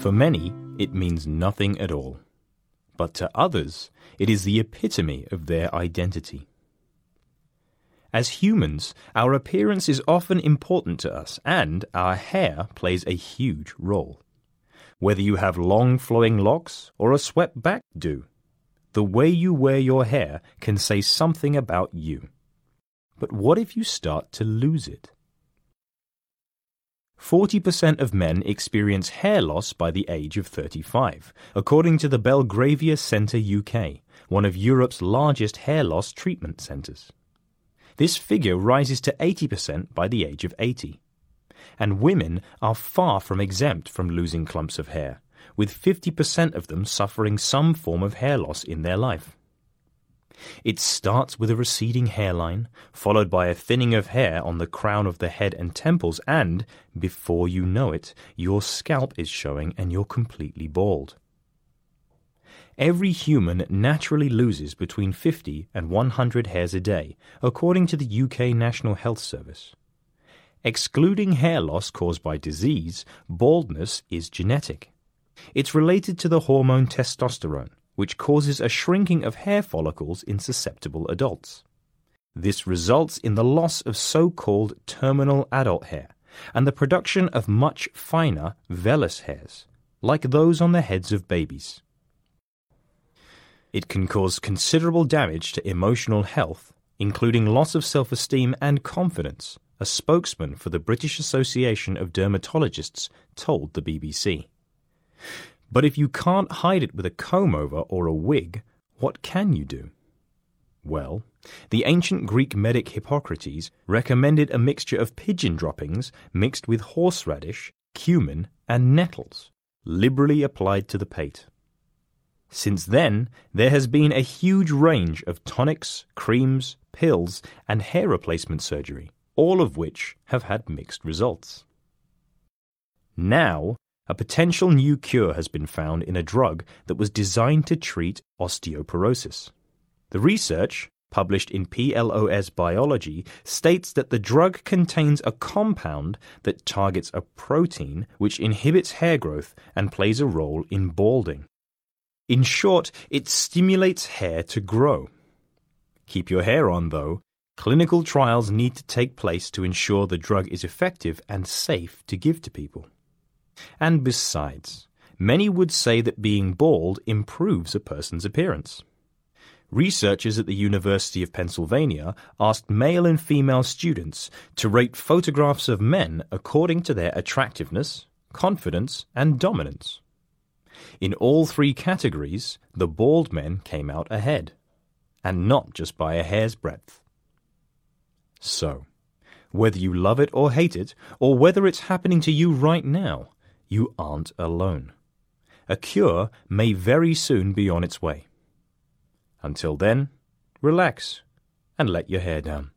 For many, it means nothing at all. But to others, it is the epitome of their identity. As humans, our appearance is often important to us, and our hair plays a huge role. Whether you have long flowing locks or a swept back do, the way you wear your hair can say something about you. But what if you start to lose it? 40% of men experience hair loss by the age of 35, according to the Belgravia Centre UK, one of Europe's largest hair loss treatment centres. This figure rises to 80% by the age of 80. And women are far from exempt from losing clumps of hair, with 50% of them suffering some form of hair loss in their life. It starts with a receding hairline, followed by a thinning of hair on the crown of the head and temples, and, before you know it, your scalp is showing and you're completely bald. Every human naturally loses between 50 and 100 hairs a day, according to the UK National Health Service. Excluding hair loss caused by disease, baldness is genetic. It's related to the hormone testosterone, which causes a shrinking of hair follicles in susceptible adults. This results in the loss of so called terminal adult hair and the production of much finer vellus hairs, like those on the heads of babies. It can cause considerable damage to emotional health, including loss of self esteem and confidence, a spokesman for the British Association of Dermatologists told the BBC. But if you can't hide it with a comb over or a wig, what can you do? Well, the ancient Greek medic Hippocrates recommended a mixture of pigeon droppings mixed with horseradish, cumin, and nettles, liberally applied to the pate. Since then, there has been a huge range of tonics, creams, pills, and hair replacement surgery, all of which have had mixed results. Now, a potential new cure has been found in a drug that was designed to treat osteoporosis. The research, published in PLOS Biology, states that the drug contains a compound that targets a protein which inhibits hair growth and plays a role in balding. In short, it stimulates hair to grow. Keep your hair on, though. Clinical trials need to take place to ensure the drug is effective and safe to give to people. And besides, many would say that being bald improves a person's appearance. Researchers at the University of Pennsylvania asked male and female students to rate photographs of men according to their attractiveness, confidence, and dominance. In all three categories, the bald men came out ahead, and not just by a hair's breadth. So, whether you love it or hate it, or whether it's happening to you right now, you aren't alone. A cure may very soon be on its way. Until then, relax and let your hair down.